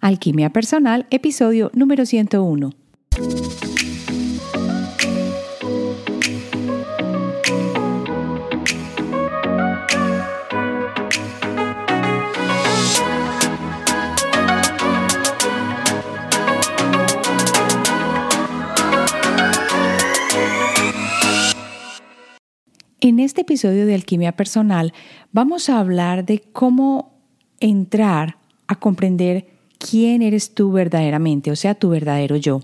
Alquimia Personal, episodio número 101. En este episodio de Alquimia Personal vamos a hablar de cómo entrar a comprender quién eres tú verdaderamente, o sea, tu verdadero yo.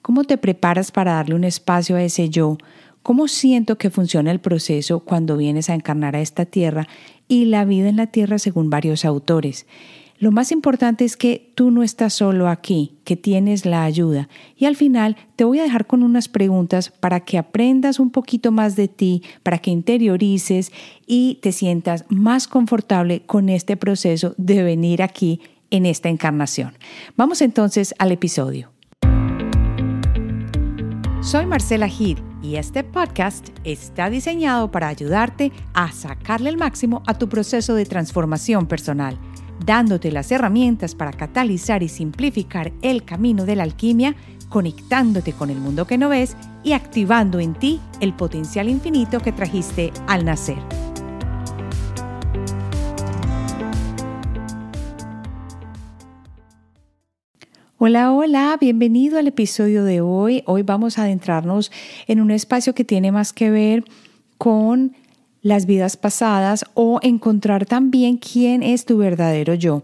¿Cómo te preparas para darle un espacio a ese yo? ¿Cómo siento que funciona el proceso cuando vienes a encarnar a esta tierra y la vida en la tierra según varios autores? Lo más importante es que tú no estás solo aquí, que tienes la ayuda. Y al final te voy a dejar con unas preguntas para que aprendas un poquito más de ti, para que interiorices y te sientas más confortable con este proceso de venir aquí en esta encarnación. Vamos entonces al episodio. Soy Marcela Gid y este podcast está diseñado para ayudarte a sacarle el máximo a tu proceso de transformación personal dándote las herramientas para catalizar y simplificar el camino de la alquimia, conectándote con el mundo que no ves y activando en ti el potencial infinito que trajiste al nacer. Hola, hola, bienvenido al episodio de hoy. Hoy vamos a adentrarnos en un espacio que tiene más que ver con las vidas pasadas o encontrar también quién es tu verdadero yo.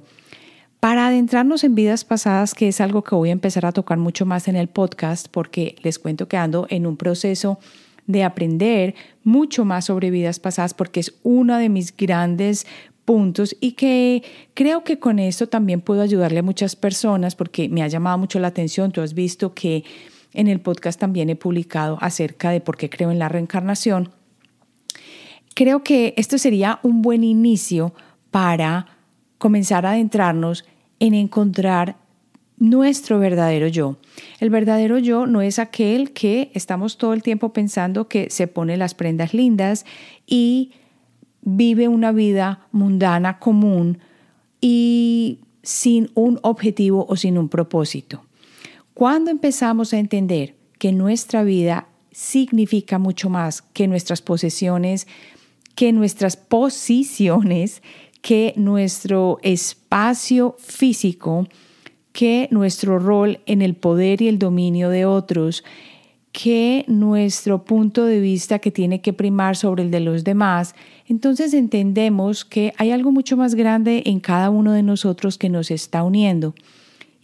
Para adentrarnos en vidas pasadas, que es algo que voy a empezar a tocar mucho más en el podcast, porque les cuento que ando en un proceso de aprender mucho más sobre vidas pasadas, porque es uno de mis grandes puntos y que creo que con esto también puedo ayudarle a muchas personas, porque me ha llamado mucho la atención. Tú has visto que en el podcast también he publicado acerca de por qué creo en la reencarnación. Creo que esto sería un buen inicio para comenzar a adentrarnos en encontrar nuestro verdadero yo. El verdadero yo no es aquel que estamos todo el tiempo pensando que se pone las prendas lindas y vive una vida mundana común y sin un objetivo o sin un propósito. Cuando empezamos a entender que nuestra vida significa mucho más que nuestras posesiones, que nuestras posiciones, que nuestro espacio físico, que nuestro rol en el poder y el dominio de otros, que nuestro punto de vista que tiene que primar sobre el de los demás, entonces entendemos que hay algo mucho más grande en cada uno de nosotros que nos está uniendo.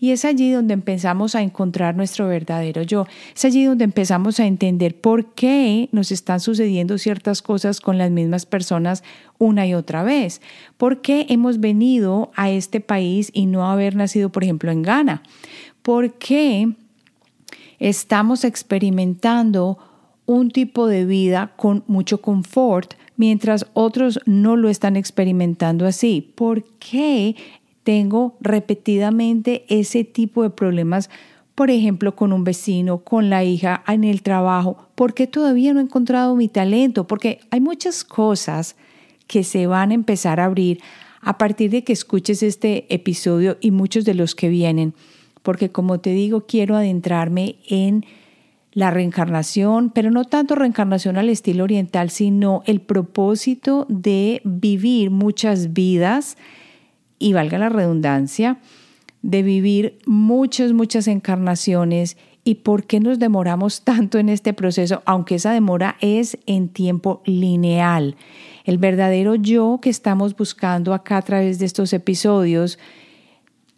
Y es allí donde empezamos a encontrar nuestro verdadero yo. Es allí donde empezamos a entender por qué nos están sucediendo ciertas cosas con las mismas personas una y otra vez. ¿Por qué hemos venido a este país y no haber nacido, por ejemplo, en Ghana? ¿Por qué estamos experimentando un tipo de vida con mucho confort mientras otros no lo están experimentando así? ¿Por qué tengo repetidamente ese tipo de problemas, por ejemplo, con un vecino, con la hija, en el trabajo, porque todavía no he encontrado mi talento, porque hay muchas cosas que se van a empezar a abrir a partir de que escuches este episodio y muchos de los que vienen, porque como te digo, quiero adentrarme en la reencarnación, pero no tanto reencarnación al estilo oriental, sino el propósito de vivir muchas vidas y valga la redundancia, de vivir muchas, muchas encarnaciones y por qué nos demoramos tanto en este proceso, aunque esa demora es en tiempo lineal. El verdadero yo que estamos buscando acá a través de estos episodios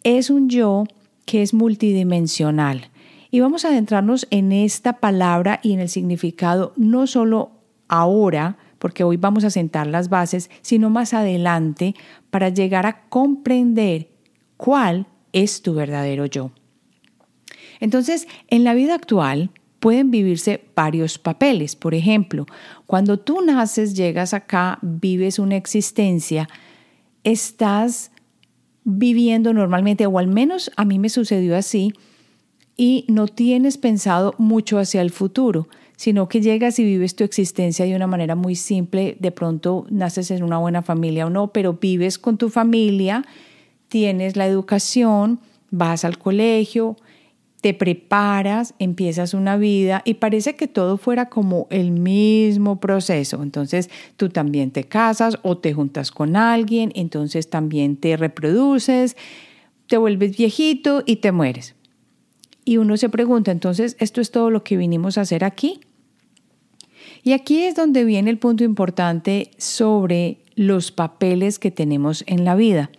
es un yo que es multidimensional. Y vamos a adentrarnos en esta palabra y en el significado no solo ahora, porque hoy vamos a sentar las bases, sino más adelante para llegar a comprender cuál es tu verdadero yo. Entonces, en la vida actual pueden vivirse varios papeles. Por ejemplo, cuando tú naces, llegas acá, vives una existencia, estás viviendo normalmente, o al menos a mí me sucedió así, y no tienes pensado mucho hacia el futuro sino que llegas y vives tu existencia de una manera muy simple. De pronto naces en una buena familia o no, pero vives con tu familia, tienes la educación, vas al colegio, te preparas, empiezas una vida y parece que todo fuera como el mismo proceso. Entonces tú también te casas o te juntas con alguien, entonces también te reproduces, te vuelves viejito y te mueres. Y uno se pregunta, entonces, ¿esto es todo lo que vinimos a hacer aquí? Y aquí es donde viene el punto importante sobre los papeles que tenemos en la vida.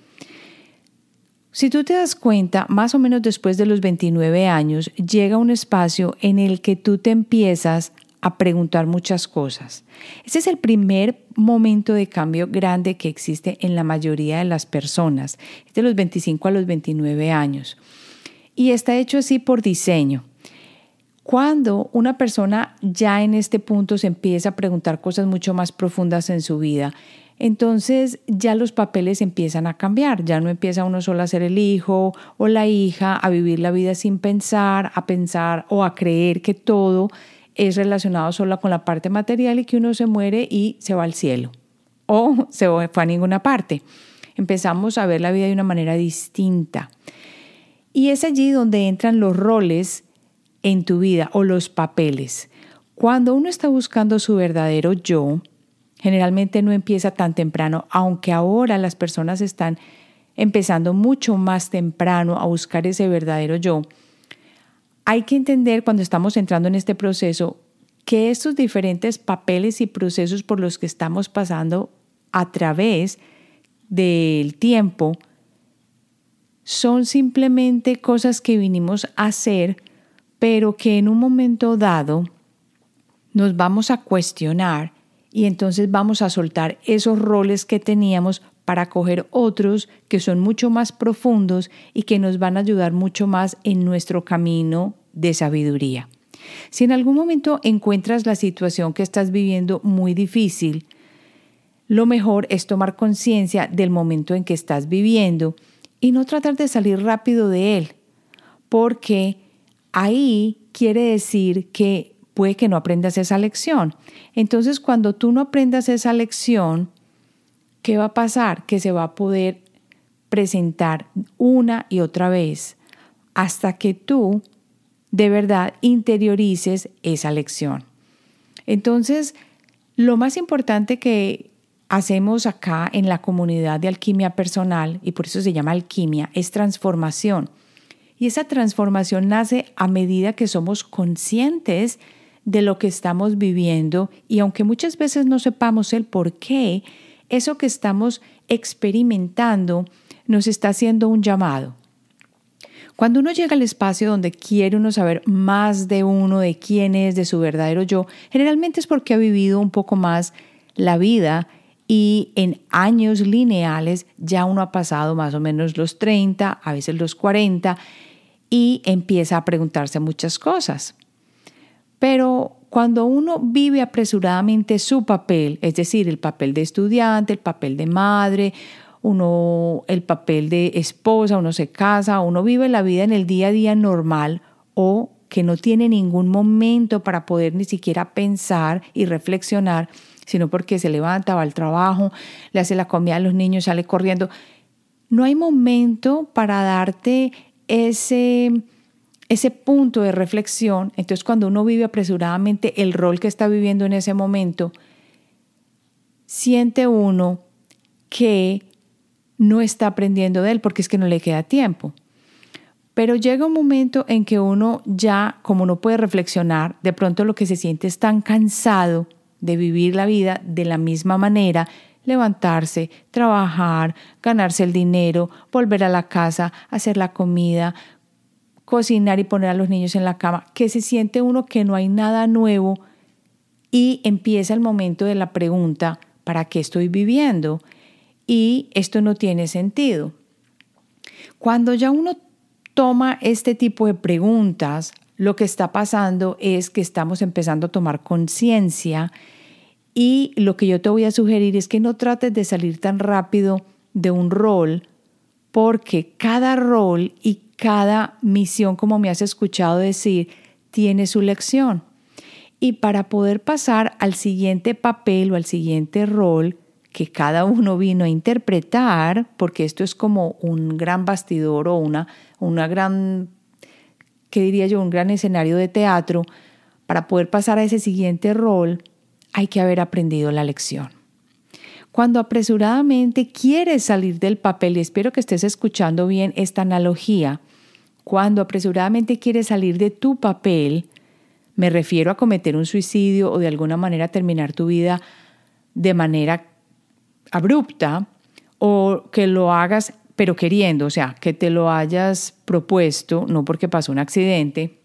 Si tú te das cuenta, más o menos después de los 29 años, llega un espacio en el que tú te empiezas a preguntar muchas cosas. Ese es el primer momento de cambio grande que existe en la mayoría de las personas, de los 25 a los 29 años. Y está hecho así por diseño. Cuando una persona ya en este punto se empieza a preguntar cosas mucho más profundas en su vida, entonces ya los papeles empiezan a cambiar, ya no empieza uno solo a ser el hijo o la hija, a vivir la vida sin pensar, a pensar o a creer que todo es relacionado solo con la parte material y que uno se muere y se va al cielo o se fue a ninguna parte. Empezamos a ver la vida de una manera distinta. Y es allí donde entran los roles en tu vida o los papeles. Cuando uno está buscando su verdadero yo, Generalmente no empieza tan temprano, aunque ahora las personas están empezando mucho más temprano a buscar ese verdadero yo. Hay que entender cuando estamos entrando en este proceso que estos diferentes papeles y procesos por los que estamos pasando a través del tiempo son simplemente cosas que vinimos a hacer, pero que en un momento dado nos vamos a cuestionar y entonces vamos a soltar esos roles que teníamos para coger otros que son mucho más profundos y que nos van a ayudar mucho más en nuestro camino de sabiduría. Si en algún momento encuentras la situación que estás viviendo muy difícil, lo mejor es tomar conciencia del momento en que estás viviendo y no tratar de salir rápido de él, porque ahí quiere decir que puede que no aprendas esa lección. Entonces, cuando tú no aprendas esa lección, ¿qué va a pasar? Que se va a poder presentar una y otra vez hasta que tú de verdad interiorices esa lección. Entonces, lo más importante que hacemos acá en la comunidad de alquimia personal, y por eso se llama alquimia, es transformación. Y esa transformación nace a medida que somos conscientes de lo que estamos viviendo y aunque muchas veces no sepamos el por qué, eso que estamos experimentando nos está haciendo un llamado. Cuando uno llega al espacio donde quiere uno saber más de uno, de quién es, de su verdadero yo, generalmente es porque ha vivido un poco más la vida y en años lineales ya uno ha pasado más o menos los 30, a veces los 40 y empieza a preguntarse muchas cosas. Pero cuando uno vive apresuradamente su papel, es decir, el papel de estudiante, el papel de madre, uno el papel de esposa, uno se casa, uno vive la vida en el día a día normal o que no tiene ningún momento para poder ni siquiera pensar y reflexionar, sino porque se levanta, va al trabajo, le hace la comida a los niños, sale corriendo. No hay momento para darte ese ese punto de reflexión, entonces cuando uno vive apresuradamente el rol que está viviendo en ese momento, siente uno que no está aprendiendo de él porque es que no le queda tiempo. Pero llega un momento en que uno ya, como no puede reflexionar, de pronto lo que se siente es tan cansado de vivir la vida de la misma manera, levantarse, trabajar, ganarse el dinero, volver a la casa, hacer la comida, cocinar y poner a los niños en la cama, que se siente uno que no hay nada nuevo y empieza el momento de la pregunta, ¿para qué estoy viviendo? Y esto no tiene sentido. Cuando ya uno toma este tipo de preguntas, lo que está pasando es que estamos empezando a tomar conciencia y lo que yo te voy a sugerir es que no trates de salir tan rápido de un rol porque cada rol y cada misión, como me has escuchado decir, tiene su lección. Y para poder pasar al siguiente papel o al siguiente rol que cada uno vino a interpretar, porque esto es como un gran bastidor o una, una gran, ¿qué diría yo? Un gran escenario de teatro, para poder pasar a ese siguiente rol, hay que haber aprendido la lección. Cuando apresuradamente quieres salir del papel, y espero que estés escuchando bien esta analogía, cuando apresuradamente quieres salir de tu papel, me refiero a cometer un suicidio o de alguna manera terminar tu vida de manera abrupta o que lo hagas pero queriendo, o sea, que te lo hayas propuesto, no porque pasó un accidente,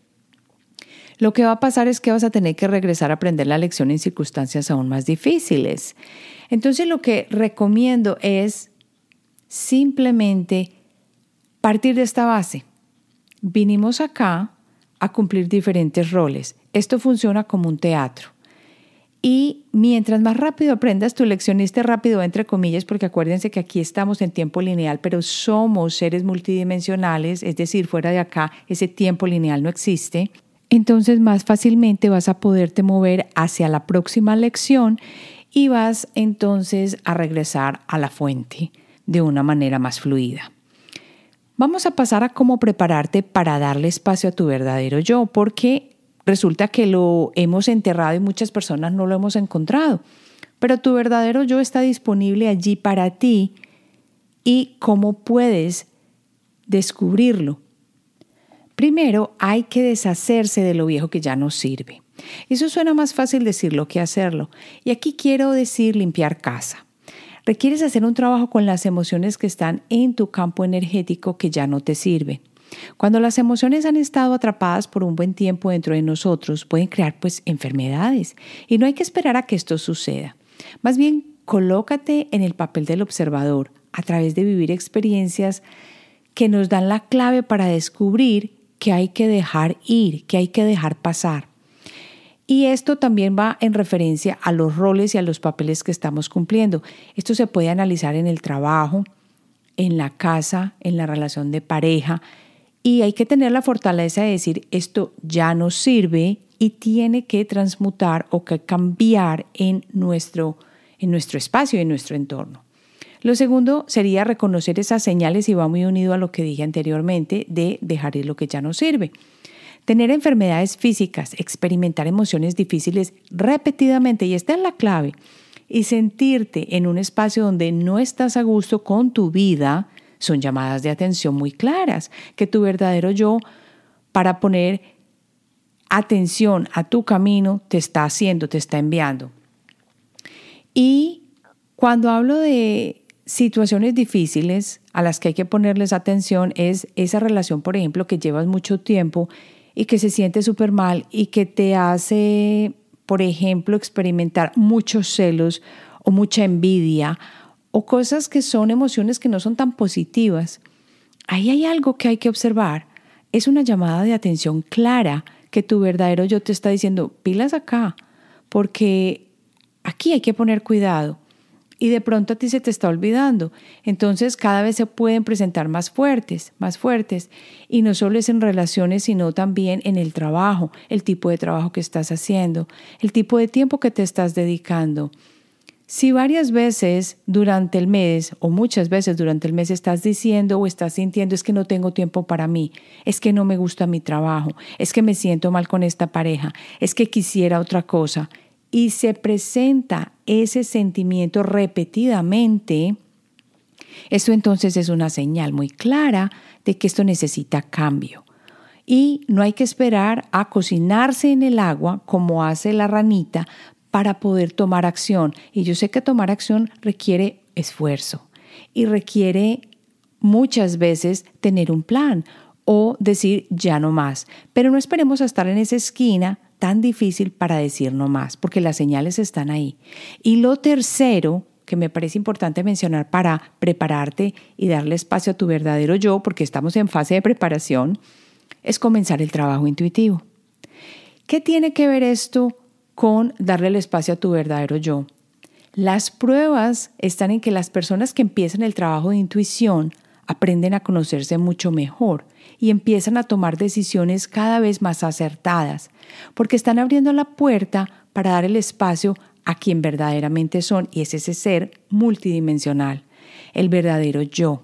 lo que va a pasar es que vas a tener que regresar a aprender la lección en circunstancias aún más difíciles. Entonces lo que recomiendo es simplemente partir de esta base. Vinimos acá a cumplir diferentes roles. Esto funciona como un teatro. Y mientras más rápido aprendas tu lección, este rápido entre comillas, porque acuérdense que aquí estamos en tiempo lineal, pero somos seres multidimensionales, es decir, fuera de acá ese tiempo lineal no existe, entonces más fácilmente vas a poderte mover hacia la próxima lección y vas entonces a regresar a la fuente de una manera más fluida. Vamos a pasar a cómo prepararte para darle espacio a tu verdadero yo, porque resulta que lo hemos enterrado y muchas personas no lo hemos encontrado. Pero tu verdadero yo está disponible allí para ti y cómo puedes descubrirlo. Primero hay que deshacerse de lo viejo que ya no sirve. Eso suena más fácil decirlo que hacerlo. Y aquí quiero decir limpiar casa. Requieres hacer un trabajo con las emociones que están en tu campo energético que ya no te sirven. Cuando las emociones han estado atrapadas por un buen tiempo dentro de nosotros, pueden crear pues enfermedades y no hay que esperar a que esto suceda. Más bien, colócate en el papel del observador a través de vivir experiencias que nos dan la clave para descubrir que hay que dejar ir, que hay que dejar pasar. Y esto también va en referencia a los roles y a los papeles que estamos cumpliendo. Esto se puede analizar en el trabajo, en la casa, en la relación de pareja, y hay que tener la fortaleza de decir, esto ya no sirve y tiene que transmutar o que cambiar en nuestro, en nuestro espacio, en nuestro entorno. Lo segundo sería reconocer esas señales y va muy unido a lo que dije anteriormente de dejar ir lo que ya no sirve. Tener enfermedades físicas, experimentar emociones difíciles repetidamente, y esta es la clave, y sentirte en un espacio donde no estás a gusto con tu vida, son llamadas de atención muy claras, que tu verdadero yo, para poner atención a tu camino, te está haciendo, te está enviando. Y cuando hablo de situaciones difíciles a las que hay que ponerles atención, es esa relación, por ejemplo, que llevas mucho tiempo y que se siente súper mal y que te hace, por ejemplo, experimentar muchos celos o mucha envidia o cosas que son emociones que no son tan positivas, ahí hay algo que hay que observar. Es una llamada de atención clara que tu verdadero yo te está diciendo, pilas acá, porque aquí hay que poner cuidado. Y de pronto a ti se te está olvidando. Entonces cada vez se pueden presentar más fuertes, más fuertes. Y no solo es en relaciones, sino también en el trabajo, el tipo de trabajo que estás haciendo, el tipo de tiempo que te estás dedicando. Si varias veces durante el mes o muchas veces durante el mes estás diciendo o estás sintiendo es que no tengo tiempo para mí, es que no me gusta mi trabajo, es que me siento mal con esta pareja, es que quisiera otra cosa, y se presenta ese sentimiento repetidamente, esto entonces es una señal muy clara de que esto necesita cambio. Y no hay que esperar a cocinarse en el agua como hace la ranita para poder tomar acción. Y yo sé que tomar acción requiere esfuerzo y requiere muchas veces tener un plan o decir ya no más. Pero no esperemos a estar en esa esquina tan difícil para decir no más, porque las señales están ahí. Y lo tercero que me parece importante mencionar para prepararte y darle espacio a tu verdadero yo, porque estamos en fase de preparación, es comenzar el trabajo intuitivo. ¿Qué tiene que ver esto con darle el espacio a tu verdadero yo. Las pruebas están en que las personas que empiezan el trabajo de intuición aprenden a conocerse mucho mejor y empiezan a tomar decisiones cada vez más acertadas, porque están abriendo la puerta para dar el espacio a quien verdaderamente son y es ese ser multidimensional, el verdadero yo.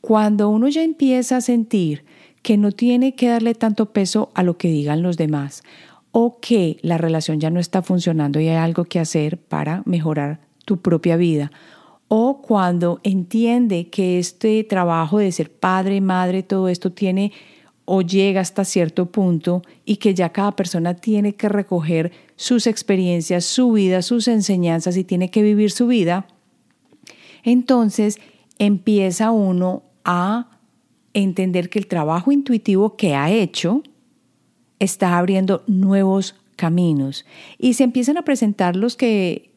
Cuando uno ya empieza a sentir que no tiene que darle tanto peso a lo que digan los demás o que la relación ya no está funcionando y hay algo que hacer para mejorar tu propia vida o cuando entiende que este trabajo de ser padre, madre, todo esto tiene o llega hasta cierto punto y que ya cada persona tiene que recoger sus experiencias, su vida, sus enseñanzas y tiene que vivir su vida, entonces empieza uno a entender que el trabajo intuitivo que ha hecho está abriendo nuevos caminos. Y se empiezan a presentar los que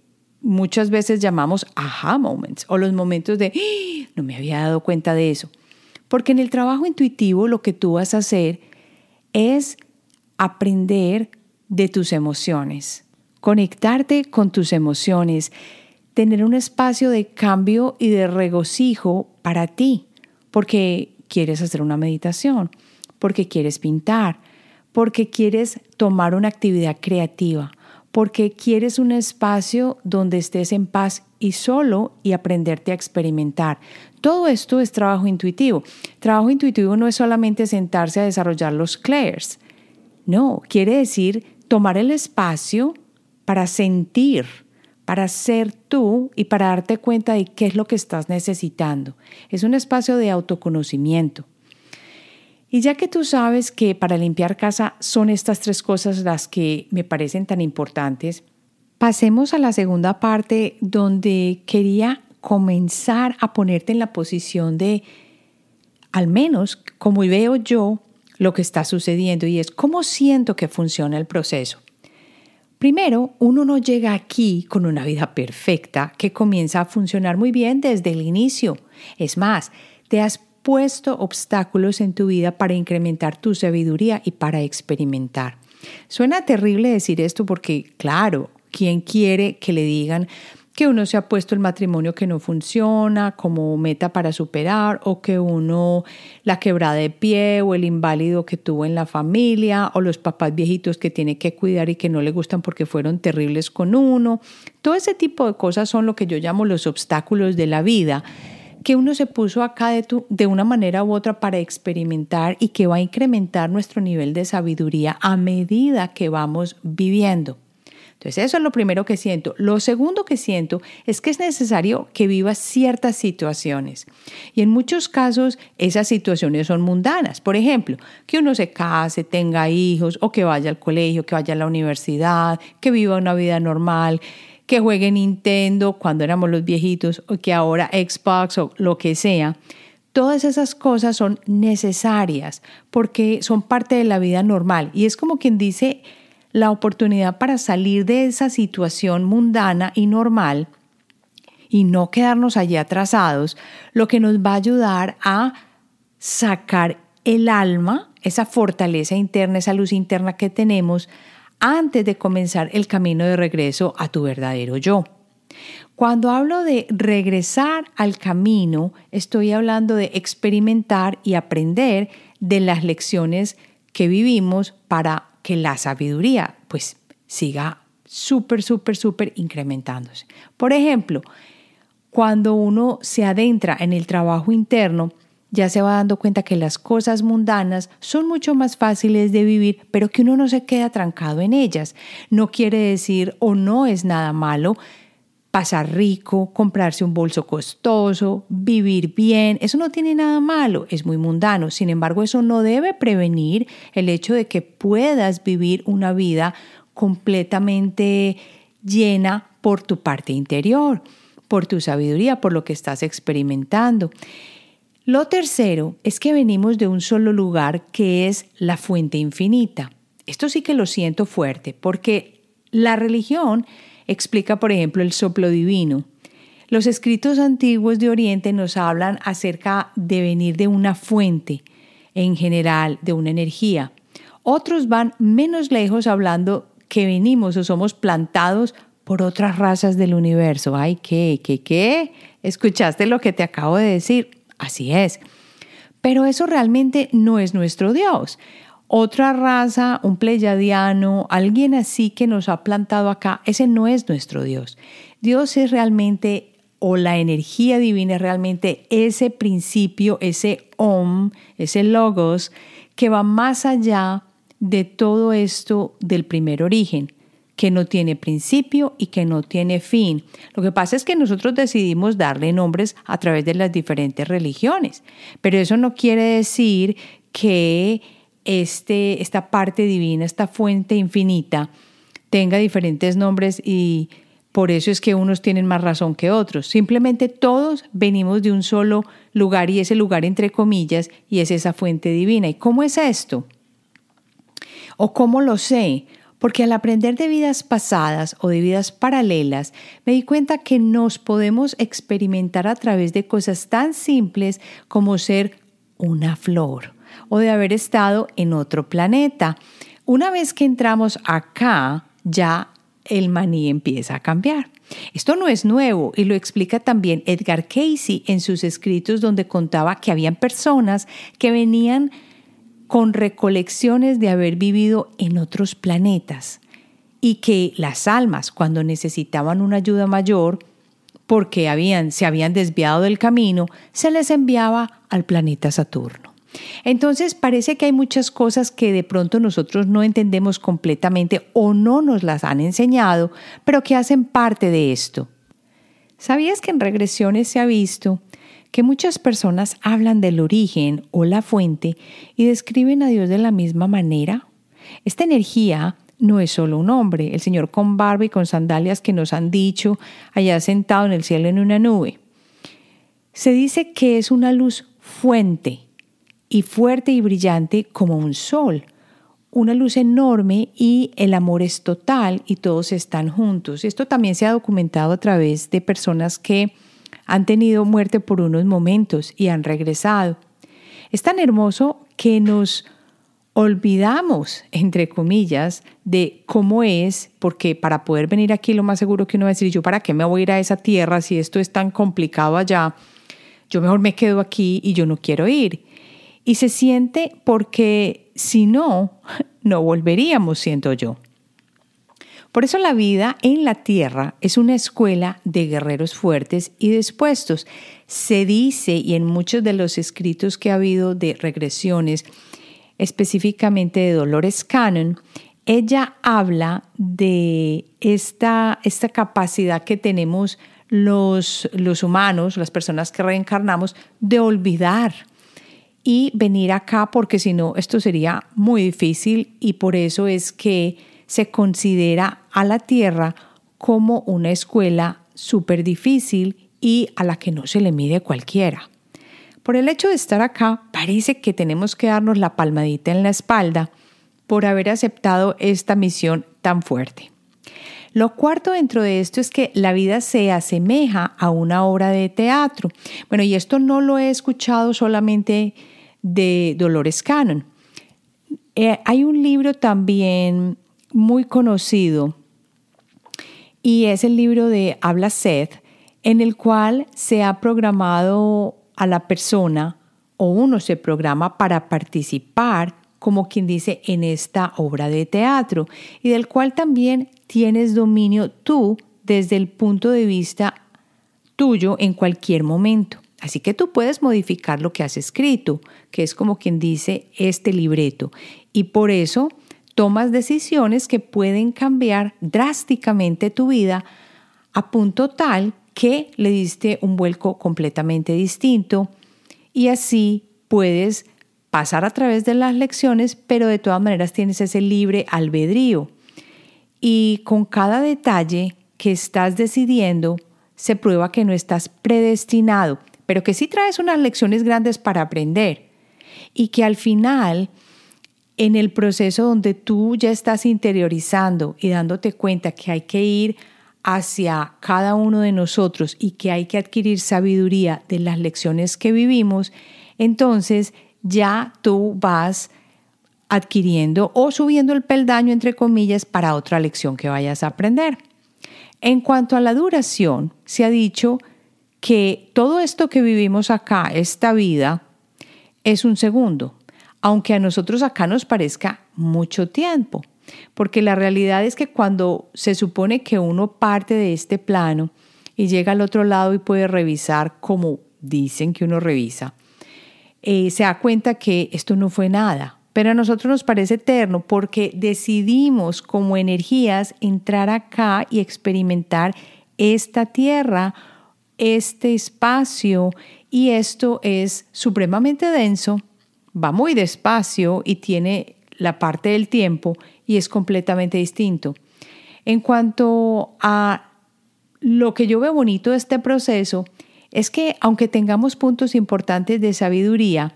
muchas veces llamamos aha moments o los momentos de ¡Ah! no me había dado cuenta de eso. Porque en el trabajo intuitivo lo que tú vas a hacer es aprender de tus emociones, conectarte con tus emociones, tener un espacio de cambio y de regocijo para ti, porque quieres hacer una meditación, porque quieres pintar, porque quieres tomar una actividad creativa, porque quieres un espacio donde estés en paz y solo y aprenderte a experimentar. Todo esto es trabajo intuitivo. Trabajo intuitivo no es solamente sentarse a desarrollar los clairs. No, quiere decir tomar el espacio para sentir, para ser tú y para darte cuenta de qué es lo que estás necesitando. Es un espacio de autoconocimiento. Y ya que tú sabes que para limpiar casa son estas tres cosas las que me parecen tan importantes, pasemos a la segunda parte donde quería comenzar a ponerte en la posición de, al menos como veo yo, lo que está sucediendo y es cómo siento que funciona el proceso. Primero, uno no llega aquí con una vida perfecta que comienza a funcionar muy bien desde el inicio. Es más, te has puesto obstáculos en tu vida para incrementar tu sabiduría y para experimentar. Suena terrible decir esto porque, claro, ¿quién quiere que le digan que uno se ha puesto el matrimonio que no funciona como meta para superar o que uno la quebrada de pie o el inválido que tuvo en la familia o los papás viejitos que tiene que cuidar y que no le gustan porque fueron terribles con uno. Todo ese tipo de cosas son lo que yo llamo los obstáculos de la vida que uno se puso acá de, de una manera u otra para experimentar y que va a incrementar nuestro nivel de sabiduría a medida que vamos viviendo. Entonces eso es lo primero que siento. Lo segundo que siento es que es necesario que vivas ciertas situaciones. Y en muchos casos esas situaciones son mundanas. Por ejemplo, que uno se case, tenga hijos o que vaya al colegio, que vaya a la universidad, que viva una vida normal que juegue Nintendo cuando éramos los viejitos o que ahora Xbox o lo que sea. Todas esas cosas son necesarias porque son parte de la vida normal y es como quien dice la oportunidad para salir de esa situación mundana y normal y no quedarnos allí atrasados, lo que nos va a ayudar a sacar el alma, esa fortaleza interna, esa luz interna que tenemos, antes de comenzar el camino de regreso a tu verdadero yo. Cuando hablo de regresar al camino, estoy hablando de experimentar y aprender de las lecciones que vivimos para que la sabiduría pues siga súper, súper, súper incrementándose. Por ejemplo, cuando uno se adentra en el trabajo interno, ya se va dando cuenta que las cosas mundanas son mucho más fáciles de vivir, pero que uno no se queda trancado en ellas. No quiere decir o no es nada malo pasar rico, comprarse un bolso costoso, vivir bien, eso no tiene nada malo, es muy mundano. Sin embargo, eso no debe prevenir el hecho de que puedas vivir una vida completamente llena por tu parte interior, por tu sabiduría, por lo que estás experimentando. Lo tercero es que venimos de un solo lugar que es la fuente infinita. Esto sí que lo siento fuerte porque la religión explica, por ejemplo, el soplo divino. Los escritos antiguos de Oriente nos hablan acerca de venir de una fuente, en general, de una energía. Otros van menos lejos hablando que venimos o somos plantados por otras razas del universo. Ay, ¿qué? ¿Qué? ¿Qué? ¿Escuchaste lo que te acabo de decir? Así es. Pero eso realmente no es nuestro Dios. Otra raza, un pleyadiano, alguien así que nos ha plantado acá, ese no es nuestro Dios. Dios es realmente o la energía divina es realmente ese principio, ese om, ese logos, que va más allá de todo esto del primer origen, que no tiene principio y que no tiene fin. Lo que pasa es que nosotros decidimos darle nombres a través de las diferentes religiones, pero eso no quiere decir que este, esta parte divina, esta fuente infinita, tenga diferentes nombres y por eso es que unos tienen más razón que otros. Simplemente todos venimos de un solo lugar y ese lugar entre comillas y es esa fuente divina. ¿Y cómo es esto? ¿O cómo lo sé? Porque al aprender de vidas pasadas o de vidas paralelas, me di cuenta que nos podemos experimentar a través de cosas tan simples como ser una flor o de haber estado en otro planeta. Una vez que entramos acá, ya el maní empieza a cambiar. Esto no es nuevo y lo explica también Edgar Casey en sus escritos donde contaba que habían personas que venían con recolecciones de haber vivido en otros planetas y que las almas cuando necesitaban una ayuda mayor porque habían, se habían desviado del camino, se les enviaba al planeta Saturno. Entonces parece que hay muchas cosas que de pronto nosotros no entendemos completamente o no nos las han enseñado, pero que hacen parte de esto. ¿Sabías que en regresiones se ha visto que muchas personas hablan del origen o la fuente y describen a Dios de la misma manera? Esta energía no es solo un hombre, el Señor con barba y con sandalias que nos han dicho allá sentado en el cielo en una nube. Se dice que es una luz fuente y fuerte y brillante como un sol, una luz enorme y el amor es total y todos están juntos. Esto también se ha documentado a través de personas que han tenido muerte por unos momentos y han regresado. Es tan hermoso que nos olvidamos, entre comillas, de cómo es, porque para poder venir aquí lo más seguro que uno va a decir, yo para qué me voy a ir a esa tierra si esto es tan complicado allá, yo mejor me quedo aquí y yo no quiero ir. Y se siente porque si no, no volveríamos, siento yo. Por eso la vida en la tierra es una escuela de guerreros fuertes y dispuestos. Se dice, y en muchos de los escritos que ha habido de regresiones, específicamente de Dolores Cannon, ella habla de esta, esta capacidad que tenemos los, los humanos, las personas que reencarnamos, de olvidar y venir acá porque si no esto sería muy difícil y por eso es que se considera a la Tierra como una escuela súper difícil y a la que no se le mide cualquiera. Por el hecho de estar acá, parece que tenemos que darnos la palmadita en la espalda por haber aceptado esta misión tan fuerte. Lo cuarto dentro de esto es que la vida se asemeja a una obra de teatro. Bueno, y esto no lo he escuchado solamente de Dolores Cannon. Eh, hay un libro también muy conocido y es el libro de Habla Seth, en el cual se ha programado a la persona o uno se programa para participar, como quien dice, en esta obra de teatro y del cual también tienes dominio tú desde el punto de vista tuyo en cualquier momento. Así que tú puedes modificar lo que has escrito, que es como quien dice este libreto. Y por eso tomas decisiones que pueden cambiar drásticamente tu vida a punto tal que le diste un vuelco completamente distinto y así puedes pasar a través de las lecciones, pero de todas maneras tienes ese libre albedrío. Y con cada detalle que estás decidiendo, se prueba que no estás predestinado pero que sí traes unas lecciones grandes para aprender y que al final, en el proceso donde tú ya estás interiorizando y dándote cuenta que hay que ir hacia cada uno de nosotros y que hay que adquirir sabiduría de las lecciones que vivimos, entonces ya tú vas adquiriendo o subiendo el peldaño, entre comillas, para otra lección que vayas a aprender. En cuanto a la duración, se ha dicho que todo esto que vivimos acá, esta vida, es un segundo, aunque a nosotros acá nos parezca mucho tiempo, porque la realidad es que cuando se supone que uno parte de este plano y llega al otro lado y puede revisar como dicen que uno revisa, eh, se da cuenta que esto no fue nada. Pero a nosotros nos parece eterno porque decidimos como energías entrar acá y experimentar esta tierra, este espacio, y esto es supremamente denso, va muy despacio y tiene la parte del tiempo y es completamente distinto. En cuanto a lo que yo veo bonito de este proceso, es que aunque tengamos puntos importantes de sabiduría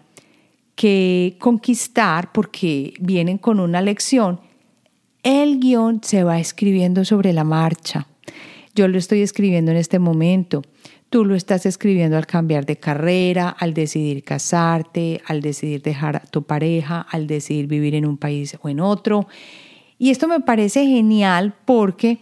que conquistar porque vienen con una lección, el guion se va escribiendo sobre la marcha. Yo lo estoy escribiendo en este momento. Tú lo estás escribiendo al cambiar de carrera, al decidir casarte, al decidir dejar a tu pareja, al decidir vivir en un país o en otro. Y esto me parece genial porque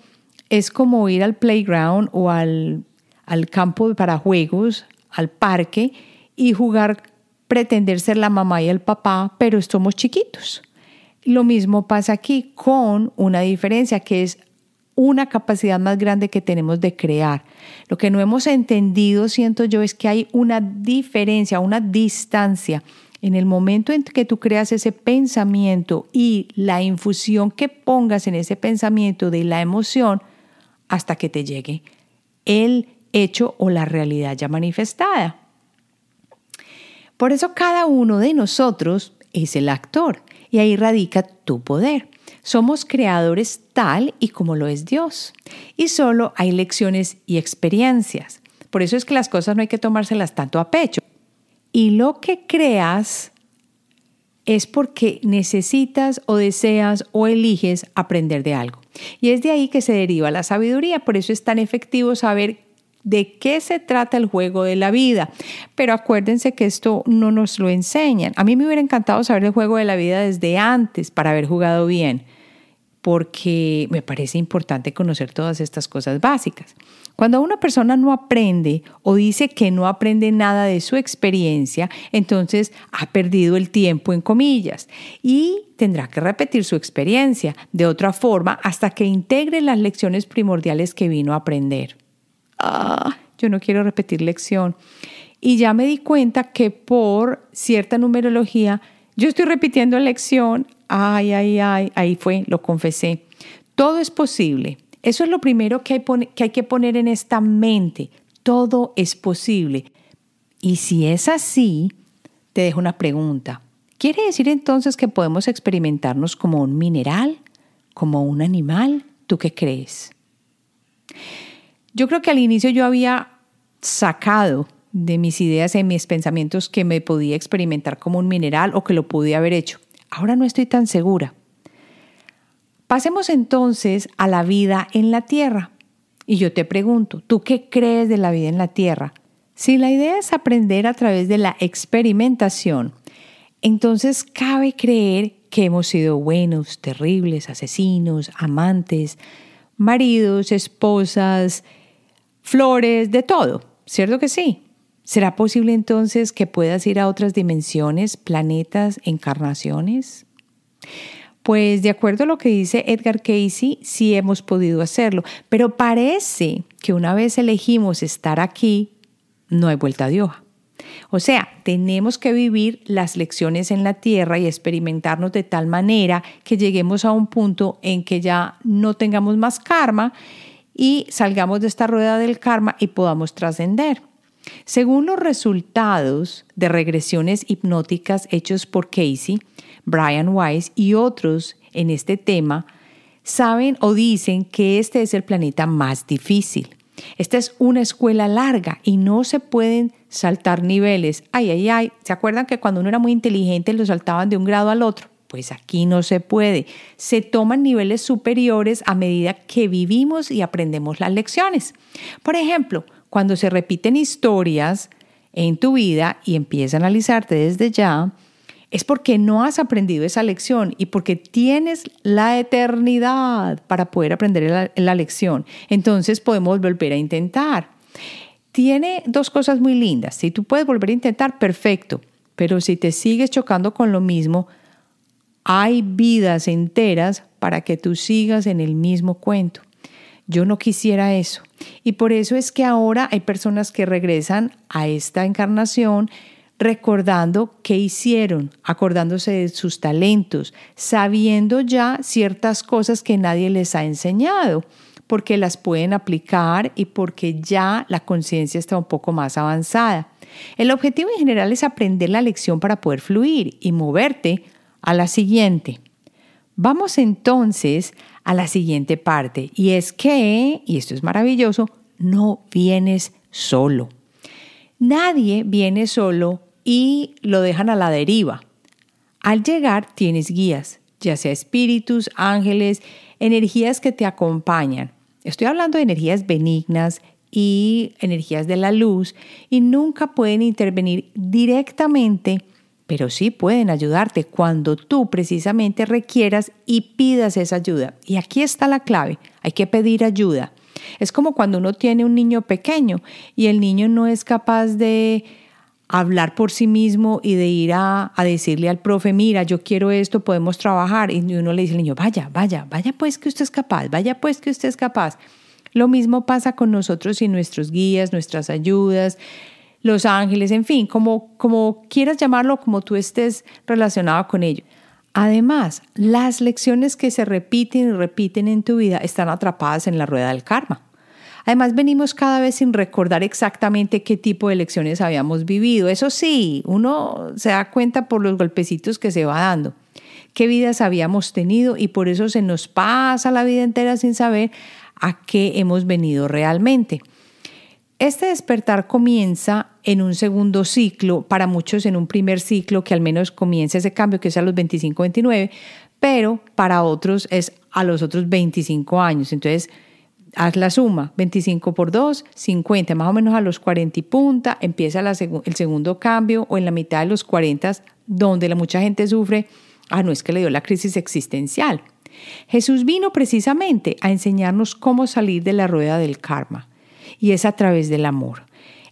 es como ir al playground o al, al campo para juegos, al parque y jugar, pretender ser la mamá y el papá, pero somos chiquitos. Lo mismo pasa aquí con una diferencia que es una capacidad más grande que tenemos de crear. Lo que no hemos entendido, siento yo, es que hay una diferencia, una distancia en el momento en que tú creas ese pensamiento y la infusión que pongas en ese pensamiento de la emoción hasta que te llegue el hecho o la realidad ya manifestada. Por eso cada uno de nosotros es el actor y ahí radica tu poder. Somos creadores tal y como lo es Dios. Y solo hay lecciones y experiencias. Por eso es que las cosas no hay que tomárselas tanto a pecho. Y lo que creas es porque necesitas o deseas o eliges aprender de algo. Y es de ahí que se deriva la sabiduría. Por eso es tan efectivo saber de qué se trata el juego de la vida. Pero acuérdense que esto no nos lo enseñan. A mí me hubiera encantado saber el juego de la vida desde antes para haber jugado bien, porque me parece importante conocer todas estas cosas básicas. Cuando una persona no aprende o dice que no aprende nada de su experiencia, entonces ha perdido el tiempo en comillas y tendrá que repetir su experiencia de otra forma hasta que integre las lecciones primordiales que vino a aprender ah, yo no quiero repetir lección. Y ya me di cuenta que por cierta numerología, yo estoy repitiendo lección, ay, ay, ay, ahí fue, lo confesé. Todo es posible. Eso es lo primero que hay, que poner en esta mente. Todo es posible. Y si es así, te dejo una pregunta. ¿Quiere decir entonces que podemos experimentarnos como un mineral, como un animal? ¿Tú qué crees? Yo creo que al inicio yo había sacado de mis ideas y mis pensamientos que me podía experimentar como un mineral o que lo podía haber hecho. Ahora no estoy tan segura. Pasemos entonces a la vida en la Tierra. Y yo te pregunto, ¿tú qué crees de la vida en la Tierra? Si la idea es aprender a través de la experimentación, entonces cabe creer que hemos sido buenos, terribles, asesinos, amantes, maridos, esposas, flores, de todo, ¿cierto que sí? ¿Será posible entonces que puedas ir a otras dimensiones, planetas, encarnaciones? Pues de acuerdo a lo que dice Edgar Casey, sí hemos podido hacerlo, pero parece que una vez elegimos estar aquí, no hay vuelta de hoja. O sea, tenemos que vivir las lecciones en la tierra y experimentarnos de tal manera que lleguemos a un punto en que ya no tengamos más karma y salgamos de esta rueda del karma y podamos trascender. Según los resultados de regresiones hipnóticas hechos por Casey, Brian Weiss y otros en este tema, saben o dicen que este es el planeta más difícil. Esta es una escuela larga y no se pueden saltar niveles. Ay, ay, ay. ¿Se acuerdan que cuando uno era muy inteligente lo saltaban de un grado al otro? Pues aquí no se puede. Se toman niveles superiores a medida que vivimos y aprendemos las lecciones. Por ejemplo, cuando se repiten historias en tu vida y empieza a analizarte desde ya, es porque no has aprendido esa lección y porque tienes la eternidad para poder aprender la, la lección. Entonces podemos volver a intentar. Tiene dos cosas muy lindas. Si tú puedes volver a intentar, perfecto. Pero si te sigues chocando con lo mismo, hay vidas enteras para que tú sigas en el mismo cuento. Yo no quisiera eso. Y por eso es que ahora hay personas que regresan a esta encarnación recordando qué hicieron, acordándose de sus talentos, sabiendo ya ciertas cosas que nadie les ha enseñado, porque las pueden aplicar y porque ya la conciencia está un poco más avanzada. El objetivo en general es aprender la lección para poder fluir y moverte a la siguiente. Vamos entonces a la siguiente parte y es que, y esto es maravilloso, no vienes solo. Nadie viene solo y lo dejan a la deriva. Al llegar tienes guías, ya sea espíritus, ángeles, energías que te acompañan. Estoy hablando de energías benignas y energías de la luz y nunca pueden intervenir directamente, pero sí pueden ayudarte cuando tú precisamente requieras y pidas esa ayuda. Y aquí está la clave, hay que pedir ayuda. Es como cuando uno tiene un niño pequeño y el niño no es capaz de hablar por sí mismo y de ir a, decirle al profe, mira, yo quiero esto, podemos trabajar. Y uno le dice al niño, vaya, vaya, vaya pues que usted es capaz, vaya pues que usted es capaz. Lo mismo pasa con nosotros y nuestros guías, nuestras ayudas, los ángeles, en fin, como, como quieras llamarlo, como tú estés relacionado con ello. Además, las lecciones que se repiten y repiten en tu vida están atrapadas en la rueda del karma. Además, venimos cada vez sin recordar exactamente qué tipo de lecciones habíamos vivido. Eso sí, uno se da cuenta por los golpecitos que se va dando, qué vidas habíamos tenido y por eso se nos pasa la vida entera sin saber a qué hemos venido realmente. Este despertar comienza en un segundo ciclo, para muchos en un primer ciclo que al menos comienza ese cambio que es a los 25-29, pero para otros es a los otros 25 años. Entonces, haz la suma, 25 por 2, 50, más o menos a los 40 y punta, empieza el segundo cambio o en la mitad de los 40, donde la mucha gente sufre, ah, no es que le dio la crisis existencial. Jesús vino precisamente a enseñarnos cómo salir de la rueda del karma, y es a través del amor.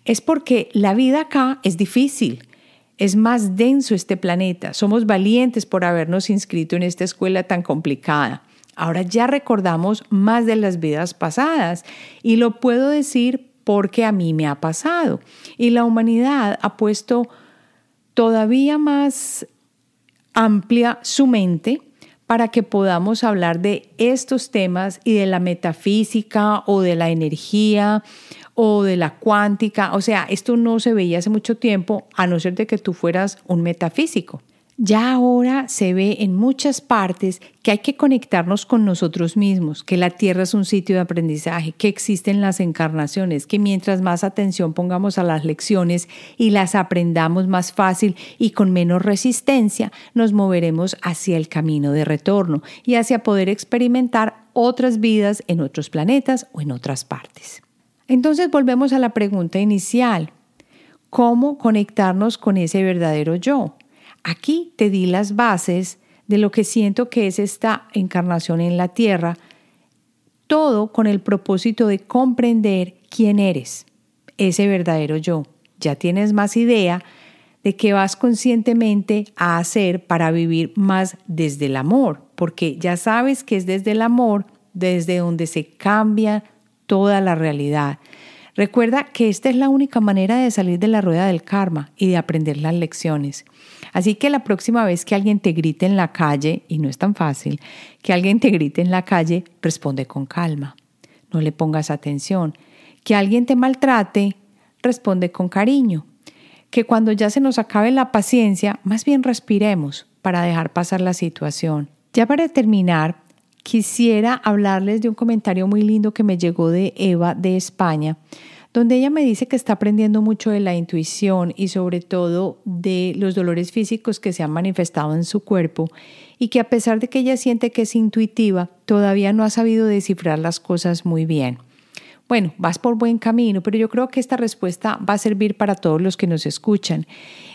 Es porque la vida acá es difícil, es más denso este planeta, somos valientes por habernos inscrito en esta escuela tan complicada. Ahora ya recordamos más de las vidas pasadas y lo puedo decir porque a mí me ha pasado. Y la humanidad ha puesto todavía más amplia su mente para que podamos hablar de estos temas y de la metafísica o de la energía o de la cuántica. O sea, esto no se veía hace mucho tiempo, a no ser de que tú fueras un metafísico. Ya ahora se ve en muchas partes que hay que conectarnos con nosotros mismos, que la Tierra es un sitio de aprendizaje, que existen las encarnaciones, que mientras más atención pongamos a las lecciones y las aprendamos más fácil y con menos resistencia, nos moveremos hacia el camino de retorno y hacia poder experimentar otras vidas en otros planetas o en otras partes. Entonces volvemos a la pregunta inicial. ¿Cómo conectarnos con ese verdadero yo? Aquí te di las bases de lo que siento que es esta encarnación en la tierra, todo con el propósito de comprender quién eres, ese verdadero yo. Ya tienes más idea de qué vas conscientemente a hacer para vivir más desde el amor, porque ya sabes que es desde el amor desde donde se cambia toda la realidad. Recuerda que esta es la única manera de salir de la rueda del karma y de aprender las lecciones. Así que la próxima vez que alguien te grite en la calle, y no es tan fácil, que alguien te grite en la calle, responde con calma. No le pongas atención. Que alguien te maltrate, responde con cariño. Que cuando ya se nos acabe la paciencia, más bien respiremos para dejar pasar la situación. Ya para terminar, quisiera hablarles de un comentario muy lindo que me llegó de Eva de España donde ella me dice que está aprendiendo mucho de la intuición y sobre todo de los dolores físicos que se han manifestado en su cuerpo y que a pesar de que ella siente que es intuitiva, todavía no ha sabido descifrar las cosas muy bien. Bueno, vas por buen camino, pero yo creo que esta respuesta va a servir para todos los que nos escuchan.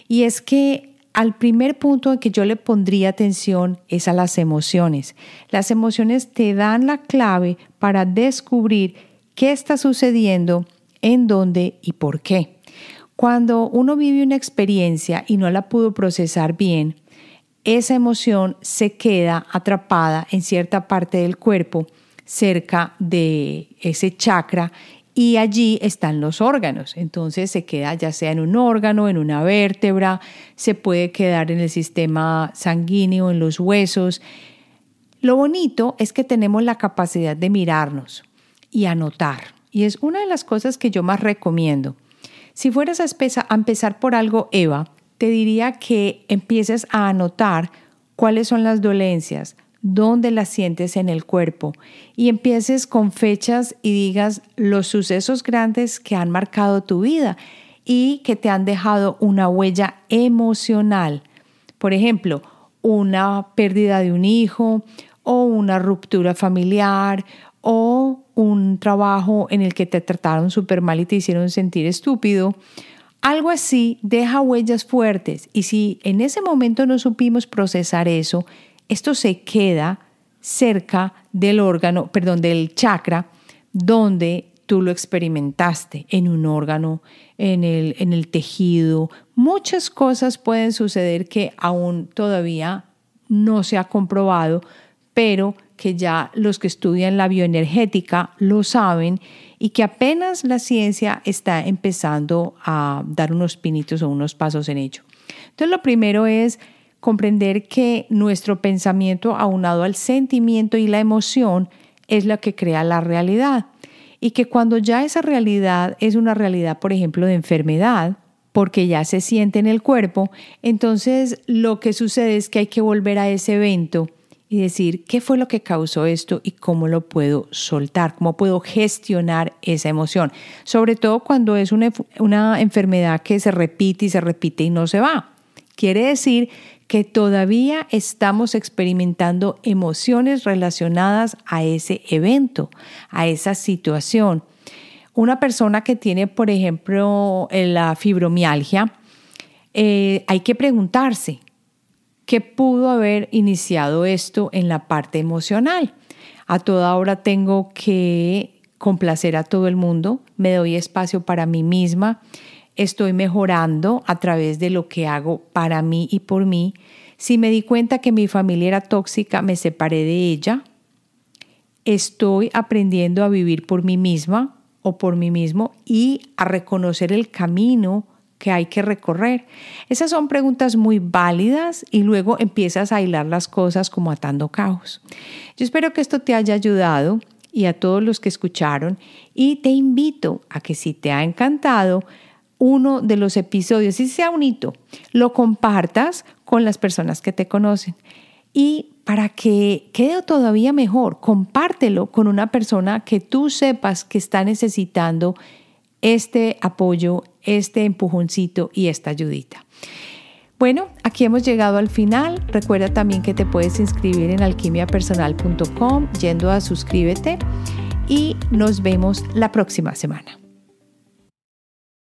Y es que al primer punto en que yo le pondría atención es a las emociones. Las emociones te dan la clave para descubrir qué está sucediendo en dónde y por qué. Cuando uno vive una experiencia y no la pudo procesar bien, esa emoción se queda atrapada en cierta parte del cuerpo cerca de ese chakra y allí están los órganos. Entonces se queda ya sea en un órgano, en una vértebra, se puede quedar en el sistema sanguíneo, en los huesos. Lo bonito es que tenemos la capacidad de mirarnos y anotar. Y es una de las cosas que yo más recomiendo. Si fueras a, empezar por algo, Eva, te diría que empieces a anotar cuáles son las dolencias, dónde las sientes en el cuerpo y empieces con fechas y digas los sucesos grandes que han marcado tu vida y que te han dejado una huella emocional. Por ejemplo, una pérdida de un hijo o una ruptura familiar o un trabajo en el que te trataron súper mal y te hicieron sentir estúpido. Algo así deja huellas fuertes y si en ese momento no supimos procesar eso, esto se queda cerca del órgano, perdón, del chakra donde tú lo experimentaste, en un órgano, en el, en el tejido. Muchas cosas pueden suceder que aún todavía no se ha comprobado, pero que ya los que estudian la bioenergética lo saben y que apenas la ciencia está empezando a dar unos pinitos o unos pasos en ello. Entonces, lo primero es comprender que nuestro pensamiento aunado al sentimiento y la emoción es lo que crea la realidad. Y que cuando ya esa realidad es una realidad, por ejemplo, de enfermedad, porque ya se siente en el cuerpo, entonces lo que sucede es que hay que volver a ese evento y decir qué fue lo que causó esto y cómo lo puedo soltar, cómo puedo gestionar esa emoción. Sobre todo cuando es una, una enfermedad que se repite y se repite y no se va. Quiere decir que todavía estamos experimentando emociones relacionadas a ese evento, a esa situación. Una persona que tiene, por ejemplo, la fibromialgia, eh, hay que preguntarse, ¿qué pudo haber iniciado esto en la parte emocional? A toda hora tengo que complacer a todo el mundo, me doy espacio para mí misma, estoy mejorando a través de lo que hago para mí y por mí. Si me di cuenta que mi familia era tóxica, me separé de ella. Estoy aprendiendo a vivir por mí misma o por mí mismo y a reconocer el camino que hay que recorrer. Esas son preguntas muy válidas y luego empiezas a hilar las cosas como atando caos. Yo espero que esto te haya ayudado y a todos los que escucharon y te invito a que si te ha encantado, uno de los episodios, si sea un hito, lo compartas con las personas que te conocen. Y para que quede todavía mejor, compártelo con una persona que tú sepas que está necesitando este apoyo, este empujoncito y esta ayudita. Bueno, aquí hemos llegado al final. Recuerda también que te puedes inscribir en alquimiapersonal.com yendo a suscríbete y nos vemos la próxima semana.